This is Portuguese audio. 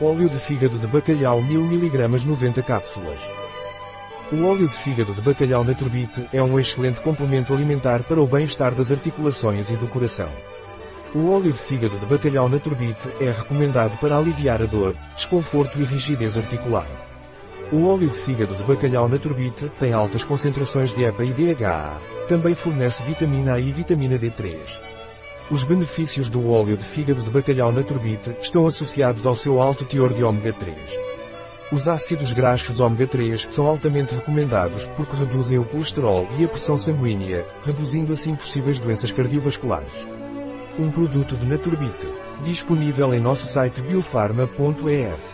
Óleo de fígado de bacalhau 1000 mg 90 cápsulas. O óleo de fígado de bacalhau Naturbite é um excelente complemento alimentar para o bem-estar das articulações e do coração. O óleo de fígado de bacalhau Naturbite é recomendado para aliviar a dor, desconforto e rigidez articular. O óleo de fígado de bacalhau Naturbite tem altas concentrações de EPA e DHA. Também fornece vitamina A e vitamina D3. Os benefícios do óleo de fígado de bacalhau Naturbite estão associados ao seu alto teor de ômega 3. Os ácidos graxos ômega 3 são altamente recomendados porque reduzem o colesterol e a pressão sanguínea, reduzindo assim possíveis doenças cardiovasculares. Um produto de Naturbite, disponível em nosso site biofarma.es.